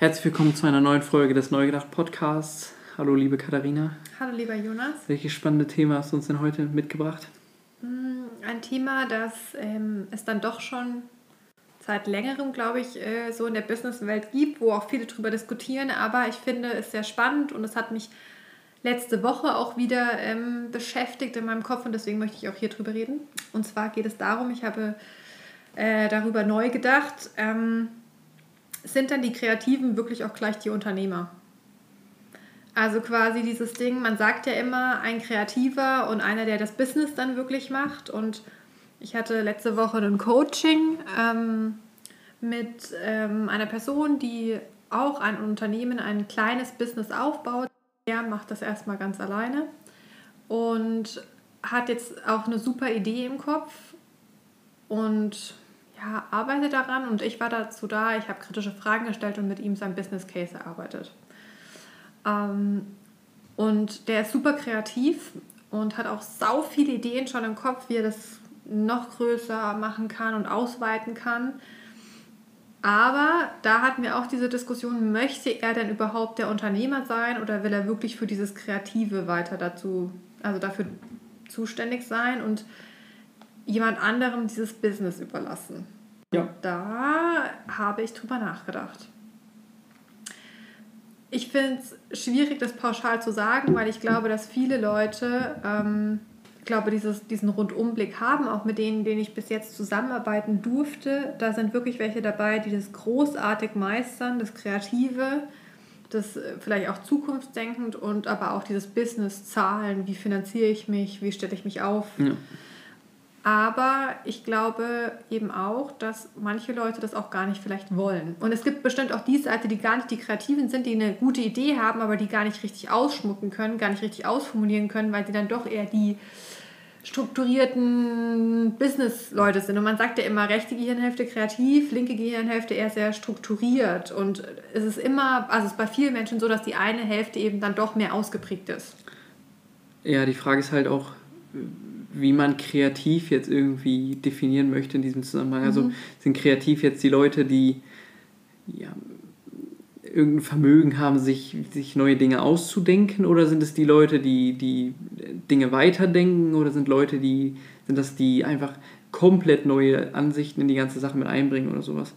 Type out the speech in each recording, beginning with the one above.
Herzlich willkommen zu einer neuen Folge des Neugedacht Podcasts. Hallo, liebe Katharina. Hallo, lieber Jonas. Welches spannende Thema hast du uns denn heute mitgebracht? Mm, ein Thema, das ähm, es dann doch schon seit längerem, glaube ich, äh, so in der Businesswelt gibt, wo auch viele darüber diskutieren. Aber ich finde es sehr spannend und es hat mich letzte Woche auch wieder ähm, beschäftigt in meinem Kopf und deswegen möchte ich auch hier drüber reden. Und zwar geht es darum, ich habe äh, darüber neu gedacht. Ähm, sind dann die Kreativen wirklich auch gleich die Unternehmer? Also quasi dieses Ding, man sagt ja immer, ein Kreativer und einer, der das Business dann wirklich macht. Und ich hatte letzte Woche ein Coaching ähm, mit ähm, einer Person, die auch ein Unternehmen, ein kleines Business aufbaut. Er macht das erstmal ganz alleine und hat jetzt auch eine super Idee im Kopf und ja, arbeite daran und ich war dazu da, ich habe kritische Fragen gestellt und mit ihm sein Business Case erarbeitet. Ähm, und der ist super kreativ und hat auch sau viele Ideen schon im Kopf, wie er das noch größer machen kann und ausweiten kann. Aber da hatten wir auch diese Diskussion, möchte er denn überhaupt der Unternehmer sein oder will er wirklich für dieses Kreative weiter dazu, also dafür zuständig sein? Und jemand anderem dieses Business überlassen. Ja. Da habe ich drüber nachgedacht. Ich finde es schwierig, das pauschal zu sagen, weil ich glaube, dass viele Leute, ähm, glaube, dieses, diesen Rundumblick haben, auch mit denen, denen ich bis jetzt zusammenarbeiten durfte. Da sind wirklich welche dabei, die das großartig meistern, das Kreative, das äh, vielleicht auch zukunftsdenkend und aber auch dieses Business, Zahlen, wie finanziere ich mich, wie stelle ich mich auf. Ja aber ich glaube eben auch, dass manche Leute das auch gar nicht vielleicht wollen. Und es gibt bestimmt auch die Seite, die gar nicht die Kreativen sind, die eine gute Idee haben, aber die gar nicht richtig ausschmucken können, gar nicht richtig ausformulieren können, weil sie dann doch eher die strukturierten Business-Leute sind. Und man sagt ja immer, rechte Gehirnhälfte kreativ, linke Gehirnhälfte eher sehr strukturiert. Und es ist immer, also es ist bei vielen Menschen so, dass die eine Hälfte eben dann doch mehr ausgeprägt ist. Ja, die Frage ist halt auch, wie man kreativ jetzt irgendwie definieren möchte in diesem Zusammenhang. Also mhm. sind kreativ jetzt die Leute, die ja, irgendein Vermögen haben, sich, sich neue Dinge auszudenken oder sind es die Leute, die, die Dinge weiterdenken oder sind Leute, die sind das die einfach komplett neue Ansichten in die ganze Sache mit einbringen oder sowas?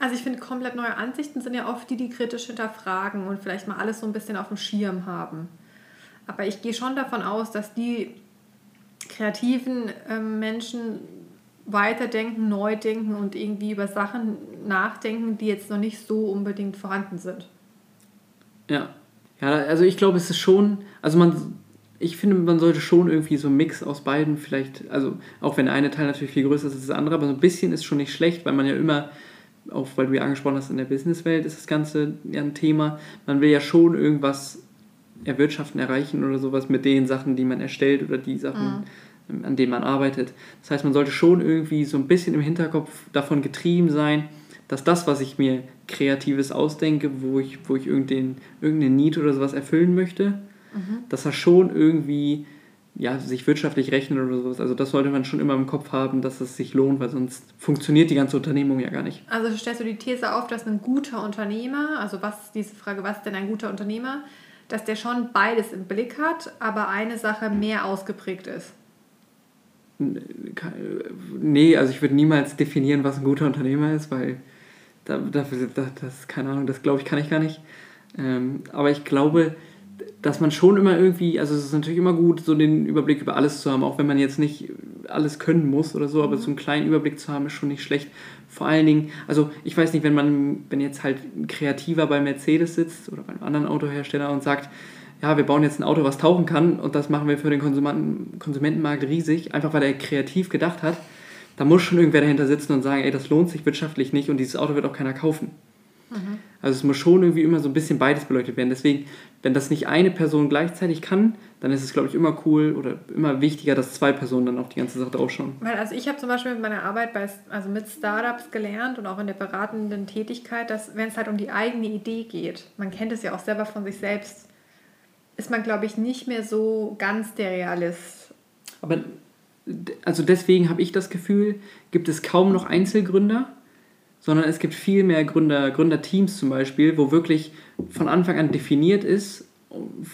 Also ich finde, komplett neue Ansichten sind ja oft die, die kritisch hinterfragen und vielleicht mal alles so ein bisschen auf dem Schirm haben. Aber ich gehe schon davon aus, dass die kreativen äh, Menschen weiterdenken, neu denken und irgendwie über Sachen nachdenken, die jetzt noch nicht so unbedingt vorhanden sind. Ja. Ja, also ich glaube, es ist schon, also man, ich finde, man sollte schon irgendwie so einen Mix aus beiden vielleicht, also auch wenn der eine Teil natürlich viel größer ist als das andere, aber so ein bisschen ist schon nicht schlecht, weil man ja immer, auch weil du ja angesprochen hast, in der Businesswelt ist das Ganze ja ein Thema, man will ja schon irgendwas erwirtschaften, erreichen oder sowas mit den Sachen, die man erstellt oder die Sachen, mhm. an denen man arbeitet. Das heißt, man sollte schon irgendwie so ein bisschen im Hinterkopf davon getrieben sein, dass das, was ich mir Kreatives ausdenke, wo ich, wo ich irgendein, irgendeine Need oder sowas erfüllen möchte, mhm. dass das schon irgendwie ja, sich wirtschaftlich rechnet oder sowas. Also das sollte man schon immer im Kopf haben, dass es sich lohnt, weil sonst funktioniert die ganze Unternehmung ja gar nicht. Also stellst du die These auf, dass ein guter Unternehmer, also was diese Frage, was ist denn ein guter Unternehmer, dass der schon beides im Blick hat, aber eine Sache mehr ausgeprägt ist. Nee, also ich würde niemals definieren, was ein guter Unternehmer ist, weil da, das, das keine Ahnung, das glaube ich, kann ich gar nicht. Ähm, aber ich glaube, dass man schon immer irgendwie, also es ist natürlich immer gut, so den Überblick über alles zu haben, auch wenn man jetzt nicht alles können muss oder so, aber mhm. so einen kleinen Überblick zu haben, ist schon nicht schlecht. Vor allen Dingen, also ich weiß nicht, wenn man, wenn jetzt halt ein Kreativer bei Mercedes sitzt oder bei einem anderen Autohersteller und sagt, ja, wir bauen jetzt ein Auto, was tauchen kann und das machen wir für den Konsumenten, Konsumentenmarkt riesig, einfach weil er kreativ gedacht hat, da muss schon irgendwer dahinter sitzen und sagen, ey, das lohnt sich wirtschaftlich nicht und dieses Auto wird auch keiner kaufen. Mhm. Also es muss schon irgendwie immer so ein bisschen beides beleuchtet werden. Deswegen, wenn das nicht eine Person gleichzeitig kann, dann ist es, glaube ich, immer cool oder immer wichtiger, dass zwei Personen dann auch die ganze Sache ausschauen. Weil also ich habe zum Beispiel mit meiner Arbeit bei, also mit Startups gelernt und auch in der beratenden Tätigkeit, dass wenn es halt um die eigene Idee geht, man kennt es ja auch selber von sich selbst, ist man, glaube ich, nicht mehr so ganz der Realist. Aber also deswegen habe ich das Gefühl, gibt es kaum noch Einzelgründer, sondern es gibt viel mehr Gründer, Gründerteams zum Beispiel, wo wirklich von Anfang an definiert ist,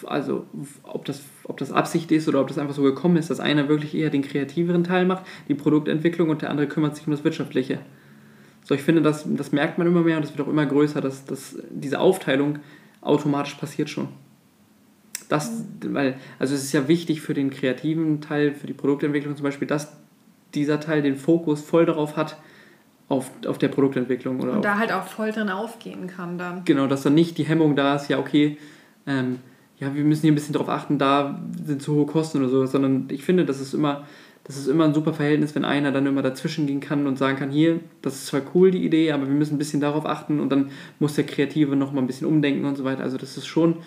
also ob das, ob das Absicht ist oder ob das einfach so gekommen ist, dass einer wirklich eher den kreativeren Teil macht, die Produktentwicklung und der andere kümmert sich um das Wirtschaftliche. So, ich finde, das, das merkt man immer mehr und das wird auch immer größer, dass, dass diese Aufteilung automatisch passiert schon. Das, weil, also es ist ja wichtig für den kreativen Teil, für die Produktentwicklung zum Beispiel, dass dieser Teil den Fokus voll darauf hat, auf, auf der Produktentwicklung. Oder und auf, da halt auch voll drin aufgehen kann dann. Genau, dass dann nicht die Hemmung da ist, ja, okay, ähm, ja, wir müssen hier ein bisschen darauf achten, da sind zu hohe Kosten oder so, sondern ich finde, das ist immer, das ist immer ein super Verhältnis, wenn einer dann immer dazwischen gehen kann und sagen kann, hier, das ist zwar cool, die Idee, aber wir müssen ein bisschen darauf achten und dann muss der Kreative nochmal ein bisschen umdenken und so weiter. Also das ist schon,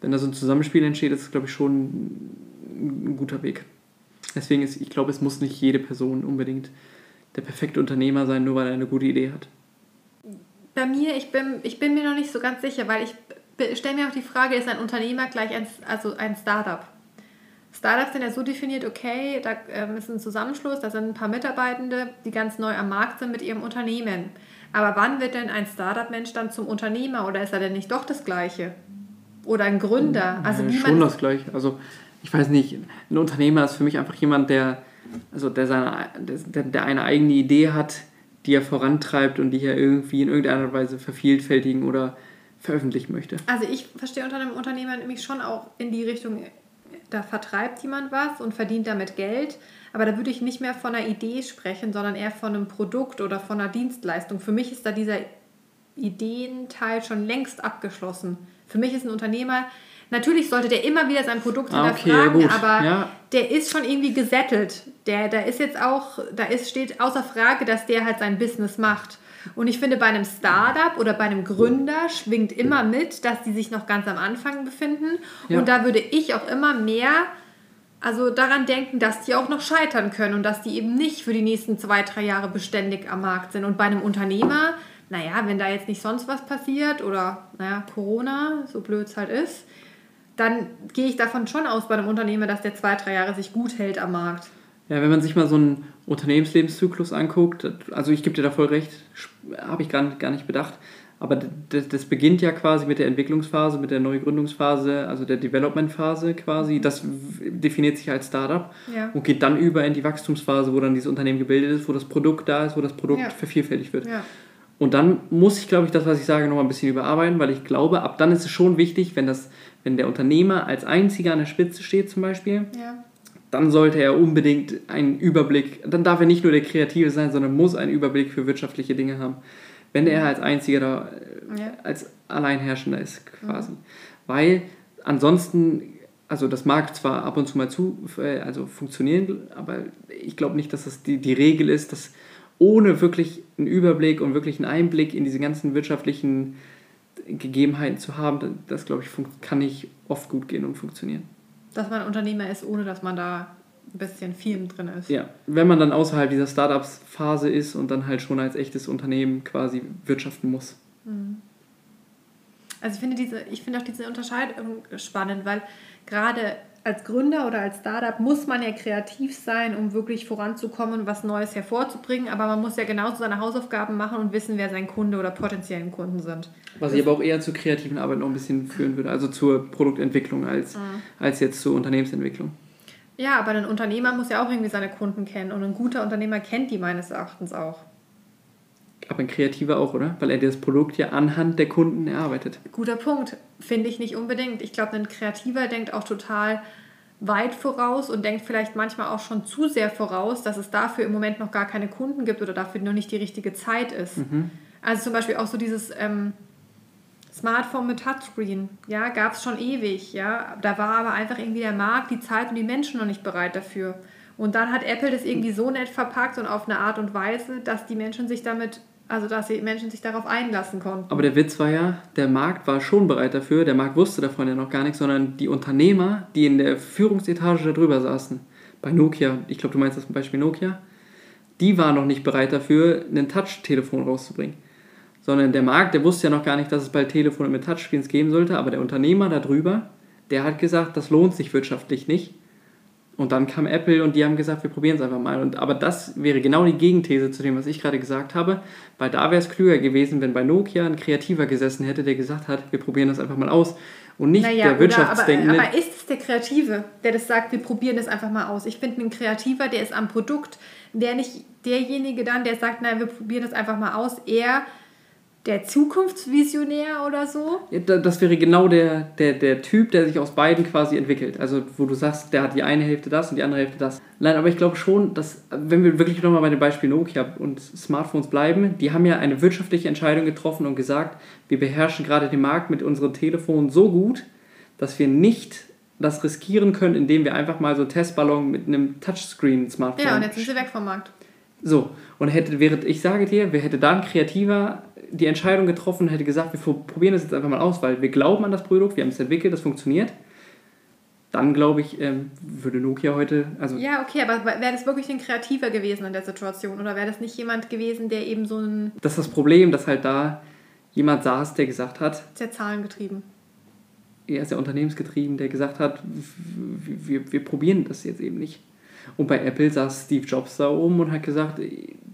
wenn da so ein Zusammenspiel entsteht, ist das, glaube ich, schon ein guter Weg. Deswegen ist, ich glaube, es muss nicht jede Person unbedingt der perfekte Unternehmer sein, nur weil er eine gute Idee hat. Bei mir, ich bin, ich bin mir noch nicht so ganz sicher, weil ich stelle mir auch die Frage, ist ein Unternehmer gleich ein, also ein Startup? Startups sind ja so definiert, okay, da ähm, ist ein Zusammenschluss, da sind ein paar Mitarbeitende, die ganz neu am Markt sind mit ihrem Unternehmen. Aber wann wird denn ein Startup-Mensch dann zum Unternehmer oder ist er denn nicht doch das Gleiche? Oder ein Gründer? Also ja, schon das Gleiche. Also ich weiß nicht, ein Unternehmer ist für mich einfach jemand, der, also der, seine, der, der eine eigene Idee hat, die er vorantreibt und die er irgendwie in irgendeiner Weise vervielfältigen oder veröffentlichen möchte. Also ich verstehe unter einem Unternehmer nämlich schon auch in die Richtung, da vertreibt jemand was und verdient damit Geld, aber da würde ich nicht mehr von einer Idee sprechen, sondern eher von einem Produkt oder von einer Dienstleistung. Für mich ist da dieser Ideenteil schon längst abgeschlossen. Für mich ist ein Unternehmer, natürlich sollte der immer wieder sein Produkt ah, hinterfragen, okay, aber ja. der ist schon irgendwie gesettelt. Der, da ist jetzt auch, da ist, steht außer Frage, dass der halt sein Business macht. Und ich finde, bei einem Startup oder bei einem Gründer schwingt immer mit, dass die sich noch ganz am Anfang befinden. Ja. Und da würde ich auch immer mehr also daran denken, dass die auch noch scheitern können und dass die eben nicht für die nächsten zwei, drei Jahre beständig am Markt sind. Und bei einem Unternehmer, naja, wenn da jetzt nicht sonst was passiert oder, naja, Corona, so blöd es halt ist, dann gehe ich davon schon aus bei einem Unternehmer, dass der zwei, drei Jahre sich gut hält am Markt. Ja, wenn man sich mal so einen Unternehmenslebenszyklus anguckt, also ich gebe dir da voll recht, habe ich gar nicht, gar nicht bedacht, aber das, das, beginnt ja quasi mit der Entwicklungsphase, mit der Neugründungsphase, also der Developmentphase quasi. Das definiert sich als Startup ja. und geht dann über in die Wachstumsphase, wo dann dieses Unternehmen gebildet ist, wo das Produkt da ist, wo das Produkt ja. vervielfältigt wird. Ja. Und dann muss ich, glaube ich, das, was ich sage, noch ein bisschen überarbeiten, weil ich glaube, ab dann ist es schon wichtig, wenn, das, wenn der Unternehmer als einziger an der Spitze steht zum Beispiel, ja. dann sollte er unbedingt einen Überblick, dann darf er nicht nur der Kreative sein, sondern muss einen Überblick für wirtschaftliche Dinge haben. Wenn er als einziger da, ja. als Alleinherrschender ist quasi. Mhm. Weil ansonsten also das mag zwar ab und zu mal zu, äh, also funktionieren, aber ich glaube nicht, dass das die, die Regel ist, dass ohne wirklich einen Überblick und wirklich einen Einblick in diese ganzen wirtschaftlichen Gegebenheiten zu haben, das glaube ich kann nicht oft gut gehen und funktionieren. Dass man Unternehmer ist, ohne dass man da ein bisschen Firmen drin ist. Ja, wenn man dann außerhalb dieser Startups-Phase ist und dann halt schon als echtes Unternehmen quasi wirtschaften muss. Mhm. Also ich finde, diese, ich finde auch diese Unterscheidung spannend, weil gerade als Gründer oder als Startup muss man ja kreativ sein, um wirklich voranzukommen, was Neues hervorzubringen. Aber man muss ja genauso seine Hausaufgaben machen und wissen, wer sein Kunde oder potenziellen Kunden sind. Was ich aber auch eher zur kreativen Arbeit noch ein bisschen führen würde, also zur Produktentwicklung als, mhm. als jetzt zur Unternehmensentwicklung. Ja, aber ein Unternehmer muss ja auch irgendwie seine Kunden kennen und ein guter Unternehmer kennt die meines Erachtens auch. Aber ein Kreativer auch, oder? Weil er das Produkt ja anhand der Kunden erarbeitet. Guter Punkt. Finde ich nicht unbedingt. Ich glaube, ein Kreativer denkt auch total weit voraus und denkt vielleicht manchmal auch schon zu sehr voraus, dass es dafür im Moment noch gar keine Kunden gibt oder dafür noch nicht die richtige Zeit ist. Mhm. Also zum Beispiel auch so dieses ähm, Smartphone mit Touchscreen, ja, gab es schon ewig, ja. Da war aber einfach irgendwie der Markt, die Zeit und die Menschen noch nicht bereit dafür. Und dann hat Apple das irgendwie so nett verpackt und auf eine Art und Weise, dass die Menschen sich damit also, dass die Menschen sich darauf einlassen konnten. Aber der Witz war ja, der Markt war schon bereit dafür, der Markt wusste davon ja noch gar nichts, sondern die Unternehmer, die in der Führungsetage darüber saßen, bei Nokia, ich glaube, du meinst das Beispiel Nokia, die waren noch nicht bereit dafür, ein Touch-Telefon rauszubringen. Sondern der Markt, der wusste ja noch gar nicht, dass es bald Telefone mit Touchscreens geben sollte, aber der Unternehmer darüber, der hat gesagt, das lohnt sich wirtschaftlich nicht. Und dann kam Apple und die haben gesagt, wir probieren es einfach mal. Und, aber das wäre genau die Gegenthese zu dem, was ich gerade gesagt habe, weil da wäre es klüger gewesen, wenn bei Nokia ein Kreativer gesessen hätte, der gesagt hat, wir probieren das einfach mal aus. Und nicht naja, der Wirtschaftsdenkende. Aber, aber ist es der Kreative, der das sagt, wir probieren das einfach mal aus? Ich finde, ein Kreativer, der ist am Produkt, der nicht derjenige dann, der sagt, nein, wir probieren das einfach mal aus, eher der Zukunftsvisionär oder so? Ja, das wäre genau der, der, der Typ, der sich aus beiden quasi entwickelt. Also wo du sagst, der hat die eine Hälfte das und die andere Hälfte das. Nein, aber ich glaube schon, dass, wenn wir wirklich nochmal bei dem Beispiel Nokia und Smartphones bleiben, die haben ja eine wirtschaftliche Entscheidung getroffen und gesagt, wir beherrschen gerade den Markt mit unseren Telefonen so gut, dass wir nicht das riskieren können, indem wir einfach mal so einen Testballon mit einem Touchscreen-Smartphone... Ja, und jetzt sind sie weg vom Markt. So, und hätte, während ich sage dir, wer hätte da ein kreativer die Entscheidung getroffen und hätte gesagt, wir probieren das jetzt einfach mal aus, weil wir glauben an das Produkt, wir haben es entwickelt, das funktioniert, dann glaube ich, ähm, würde Nokia heute. Also ja, okay, aber wäre das wirklich ein Kreativer gewesen in der Situation oder wäre das nicht jemand gewesen, der eben so ein. Das ist das Problem, dass halt da jemand saß, der gesagt hat. Sehr zahlengetrieben. Er ist ja unternehmensgetrieben, der gesagt hat, wir, wir probieren das jetzt eben nicht. Und bei Apple saß Steve Jobs da oben und hat gesagt,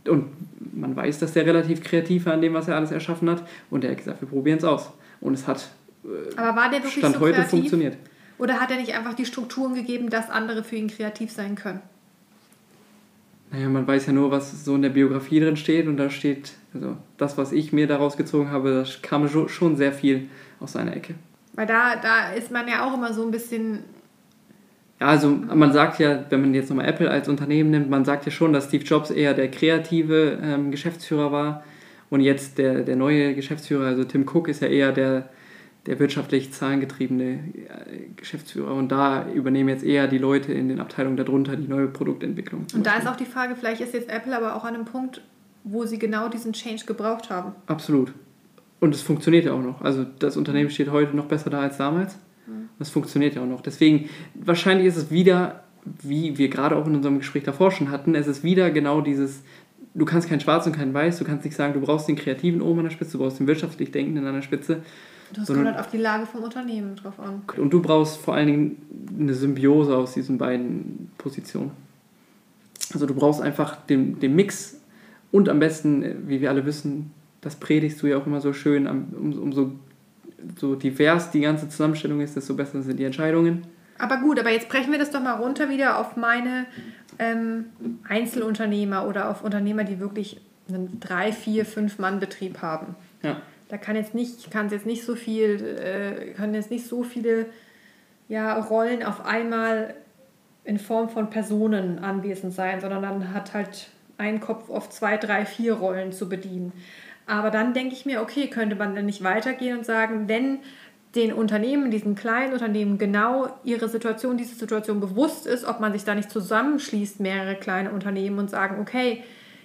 und man weiß, dass der relativ kreativ war an dem, was er alles erschaffen hat. Und er hat gesagt, wir probieren es aus. Und es hat äh, Aber war der wirklich Stand so heute kreativ? funktioniert. Oder hat er nicht einfach die Strukturen gegeben, dass andere für ihn kreativ sein können? Naja, man weiß ja nur, was so in der Biografie drin steht. Und da steht, also das, was ich mir daraus gezogen habe, das kam schon sehr viel aus seiner Ecke. Weil da, da ist man ja auch immer so ein bisschen ja, also man sagt ja, wenn man jetzt nochmal Apple als Unternehmen nimmt, man sagt ja schon, dass Steve Jobs eher der kreative ähm, Geschäftsführer war und jetzt der, der neue Geschäftsführer, also Tim Cook, ist ja eher der, der wirtschaftlich zahlengetriebene äh, Geschäftsführer und da übernehmen jetzt eher die Leute in den Abteilungen darunter die neue Produktentwicklung. Und da ist auch die Frage, vielleicht ist jetzt Apple aber auch an einem Punkt, wo sie genau diesen Change gebraucht haben. Absolut. Und es funktioniert ja auch noch. Also das Unternehmen steht heute noch besser da als damals. Das funktioniert ja auch noch. Deswegen, wahrscheinlich ist es wieder, wie wir gerade auch in unserem Gespräch davor schon hatten, es ist wieder genau dieses, du kannst kein Schwarz und kein Weiß, du kannst nicht sagen, du brauchst den Kreativen oben an der Spitze, du brauchst den wirtschaftlich Denkenden an der Spitze. Das kommt halt auf die Lage vom Unternehmen drauf an. Und du brauchst vor allen Dingen eine Symbiose aus diesen beiden Positionen. Also du brauchst einfach den, den Mix und am besten, wie wir alle wissen, das predigst du ja auch immer so schön, um, umso so divers die ganze Zusammenstellung ist, desto besser sind die Entscheidungen. Aber gut, aber jetzt brechen wir das doch mal runter wieder auf meine ähm, Einzelunternehmer oder auf Unternehmer, die wirklich einen drei, vier, fünf Mann Betrieb haben. Ja. Da kann jetzt nicht, kann jetzt nicht so viel, äh, können jetzt nicht so viele ja, Rollen auf einmal in Form von Personen anwesend sein, sondern dann hat halt ein Kopf oft zwei, drei, vier Rollen zu bedienen. Aber dann denke ich mir, okay, könnte man dann nicht weitergehen und sagen, wenn den Unternehmen, diesen kleinen Unternehmen genau ihre Situation, diese Situation bewusst ist, ob man sich da nicht zusammenschließt, mehrere kleine Unternehmen und sagen, okay,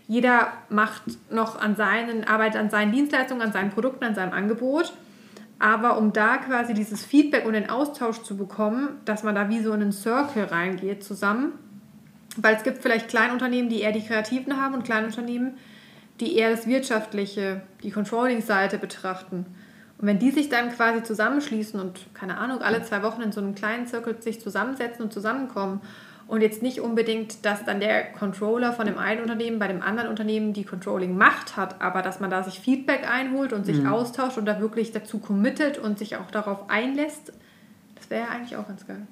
jeder macht noch an seinen, arbeitet an seinen Dienstleistungen, an seinen Produkten, an seinem Angebot. Aber um da quasi dieses Feedback und den Austausch zu bekommen, dass man da wie so in einen Circle reingeht zusammen. Weil es gibt vielleicht Kleinunternehmen, die eher die Kreativen haben und Kleinunternehmen, die eher das Wirtschaftliche, die Controlling-Seite betrachten. Und wenn die sich dann quasi zusammenschließen und, keine Ahnung, alle zwei Wochen in so einem kleinen Circle sich zusammensetzen und zusammenkommen und jetzt nicht unbedingt, dass dann der Controller von dem einen Unternehmen bei dem anderen Unternehmen die Controlling-Macht hat, aber dass man da sich Feedback einholt und sich mhm. austauscht und da wirklich dazu committet und sich auch darauf einlässt, das wäre ja eigentlich auch ganz geil.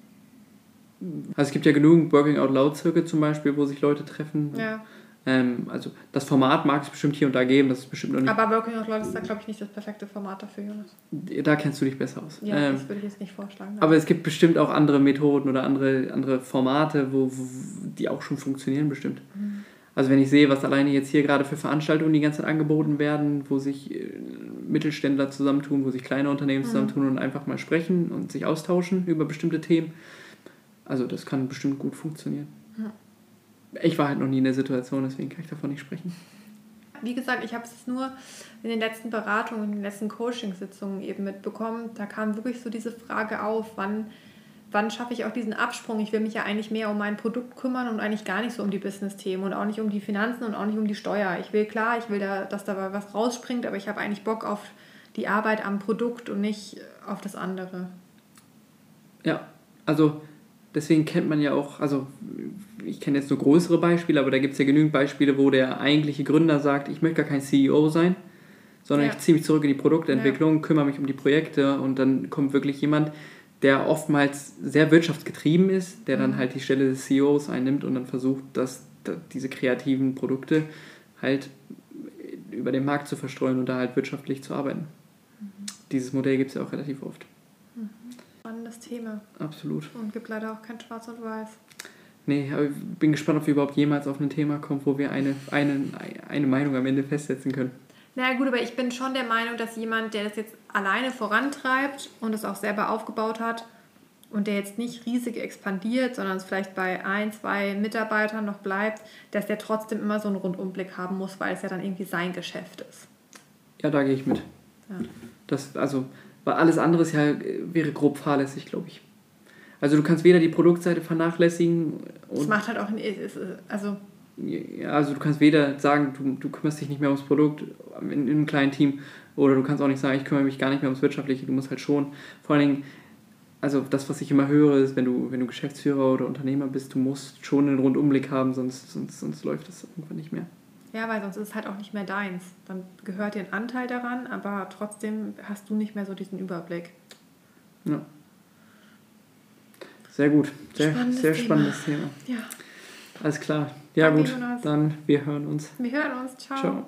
Also es gibt ja genügend Working Out Loud Circle zum Beispiel, wo sich Leute treffen. Ja ähm, also das Format mag es bestimmt hier und da geben, das ist bestimmt noch nicht. Aber Working Out Loud ist da, glaube ich, nicht das perfekte Format dafür, Jonas. Da kennst du dich besser aus. Ja, ähm, das würde ich jetzt nicht vorschlagen. Aber es gibt bestimmt auch andere Methoden oder andere, andere Formate, wo, wo die auch schon funktionieren, bestimmt. Mhm. Also wenn ich sehe, was alleine jetzt hier gerade für Veranstaltungen die ganze Zeit angeboten werden, wo sich äh, Mittelständler zusammentun, wo sich kleine Unternehmen mhm. zusammentun und einfach mal sprechen und sich austauschen über bestimmte Themen. Also das kann bestimmt gut funktionieren. Ja ich war halt noch nie in der Situation, deswegen kann ich davon nicht sprechen. Wie gesagt, ich habe es nur in den letzten Beratungen, in den letzten Coachingsitzungen eben mitbekommen. Da kam wirklich so diese Frage auf, wann, wann schaffe ich auch diesen Absprung? Ich will mich ja eigentlich mehr um mein Produkt kümmern und eigentlich gar nicht so um die Business-Themen und auch nicht um die Finanzen und auch nicht um die Steuer. Ich will klar, ich will, da, dass dabei was rausspringt, aber ich habe eigentlich Bock auf die Arbeit am Produkt und nicht auf das andere. Ja, also deswegen kennt man ja auch, also ich kenne jetzt nur größere Beispiele, aber da gibt es ja genügend Beispiele, wo der eigentliche Gründer sagt, ich möchte gar kein CEO sein, sondern ja. ich ziehe mich zurück in die Produktentwicklung, ja. kümmere mich um die Projekte und dann kommt wirklich jemand, der oftmals sehr wirtschaftsgetrieben ist, der dann mhm. halt die Stelle des CEOs einnimmt und dann versucht, dass, dass diese kreativen Produkte halt über den Markt zu verstreuen und da halt wirtschaftlich zu arbeiten. Mhm. Dieses Modell gibt es ja auch relativ oft. Spannendes Thema. Absolut. Und gibt leider auch kein Schwarz und Weiß. Nee, aber ich bin gespannt, ob wir überhaupt jemals auf ein Thema kommen, wo wir eine, eine, eine Meinung am Ende festsetzen können. Na naja, gut, aber ich bin schon der Meinung, dass jemand, der das jetzt alleine vorantreibt und es auch selber aufgebaut hat und der jetzt nicht riesig expandiert, sondern es vielleicht bei ein, zwei Mitarbeitern noch bleibt, dass der trotzdem immer so einen Rundumblick haben muss, weil es ja dann irgendwie sein Geschäft ist. Ja, da gehe ich mit. Ja. Das, also, weil alles andere ist ja, wäre grob fahrlässig, glaube ich. Also du kannst weder die Produktseite vernachlässigen. Und das macht halt auch, also... Ja, also du kannst weder sagen, du, du kümmerst dich nicht mehr ums Produkt in, in einem kleinen Team oder du kannst auch nicht sagen, ich kümmere mich gar nicht mehr ums Wirtschaftliche. Du musst halt schon, vor allen Dingen, also das, was ich immer höre, ist, wenn du, wenn du Geschäftsführer oder Unternehmer bist, du musst schon einen Rundumblick haben, sonst, sonst, sonst läuft das irgendwann nicht mehr. Ja, weil sonst ist es halt auch nicht mehr deins. Dann gehört dir ein Anteil daran, aber trotzdem hast du nicht mehr so diesen Überblick. Ja. Sehr gut. Sehr spannendes sehr spannendes Thema. Thema. Ja. Alles klar. Ja, Danke, gut. Dann wir hören uns. Wir hören uns. Ciao. Ciao.